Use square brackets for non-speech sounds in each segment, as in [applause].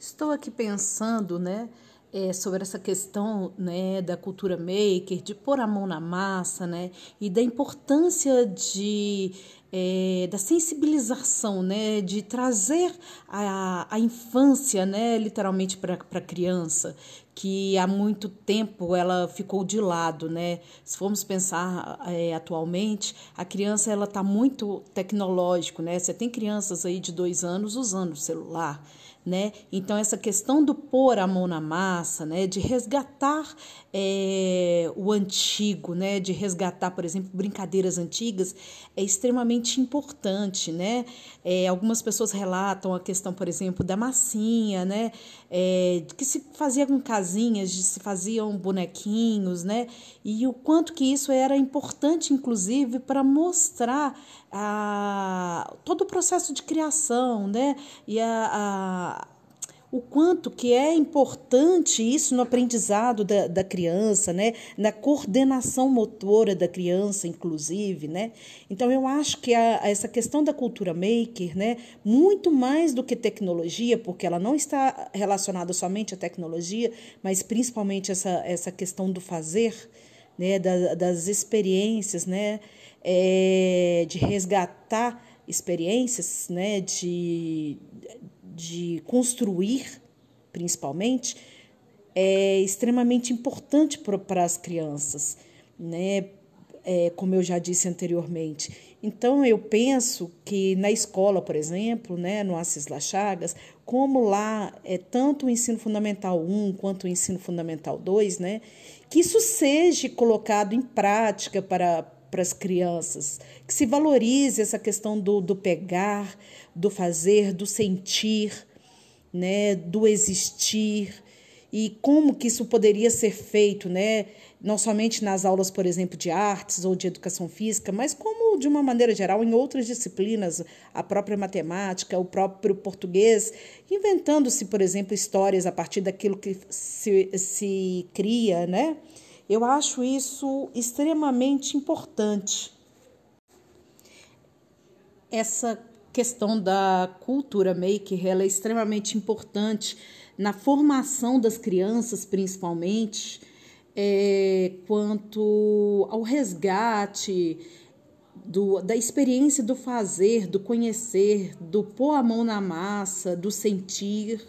Estou aqui pensando, né, é, sobre essa questão, né, da cultura maker, de pôr a mão na massa, né, e da importância de é, da sensibilização, né, de trazer a, a infância, né, literalmente para a criança, que há muito tempo ela ficou de lado, né? Se formos pensar é, atualmente, a criança ela está muito tecnológico, né? Você tem crianças aí de dois anos usando o celular né? Então essa questão do pôr a mão na massa, né? De resgatar é, o antigo, né? De resgatar, por exemplo, brincadeiras antigas é extremamente importante, né? É, algumas pessoas relatam a questão, por exemplo, da massinha, né? É, que se fazia com casinhas, se faziam bonequinhos, né? E o quanto que isso era importante, inclusive, para mostrar a, todo o processo de criação, né? E a, a, o quanto que é importante isso no aprendizado da, da criança, né? Na coordenação motora da criança, inclusive, né? Então eu acho que a, essa questão da cultura maker, né? Muito mais do que tecnologia, porque ela não está relacionada somente à tecnologia, mas principalmente essa, essa questão do fazer, né? Da, das experiências, né? é, de resgatar experiências, né, de, de construir, principalmente, é extremamente importante para as crianças, né? É, como eu já disse anteriormente. Então, eu penso que na escola, por exemplo, né, no Assis Lachagas, como lá é tanto o ensino fundamental 1 quanto o ensino fundamental 2, né, que isso seja colocado em prática para, para as crianças, que se valorize essa questão do, do pegar, do fazer, do sentir, né, do existir e como que isso poderia ser feito, né, não somente nas aulas, por exemplo, de artes ou de educação física, mas como de uma maneira geral em outras disciplinas, a própria matemática, o próprio português, inventando-se, por exemplo, histórias a partir daquilo que se, se cria, né? Eu acho isso extremamente importante. Essa questão da cultura maker ela é extremamente importante na formação das crianças, principalmente, é, quanto ao resgate do, da experiência do fazer, do conhecer, do pôr a mão na massa, do sentir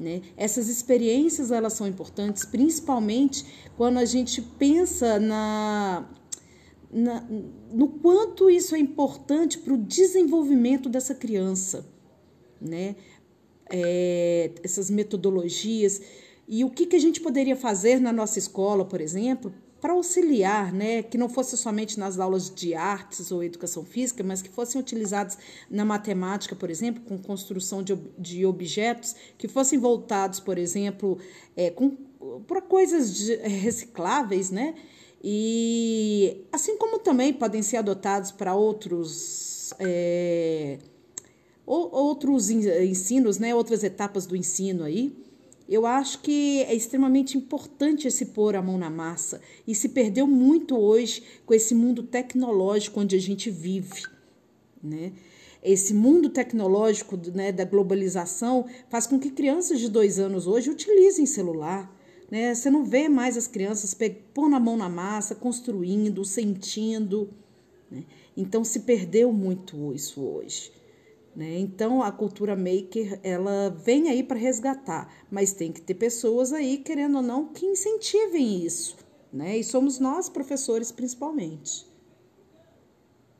né? Essas experiências elas são importantes, principalmente quando a gente pensa na, na no quanto isso é importante para o desenvolvimento dessa criança, né? É, essas metodologias e o que, que a gente poderia fazer na nossa escola, por exemplo, para auxiliar, né, que não fosse somente nas aulas de artes ou educação física, mas que fossem utilizados na matemática, por exemplo, com construção de, de objetos, que fossem voltados, por exemplo, é, para coisas de, [laughs] recicláveis, né? E assim como também podem ser adotados para outros. É, outros ensinos, né, outras etapas do ensino aí. Eu acho que é extremamente importante esse pôr a mão na massa e se perdeu muito hoje com esse mundo tecnológico onde a gente vive, né? Esse mundo tecnológico né, da globalização faz com que crianças de dois anos hoje utilizem celular. Né? Você não vê mais as crianças pondo a mão na massa, construindo, sentindo. Né? Então se perdeu muito isso hoje. Né? Então a cultura maker ela vem aí para resgatar, mas tem que ter pessoas aí querendo ou não que incentivem isso, né? E somos nós professores principalmente.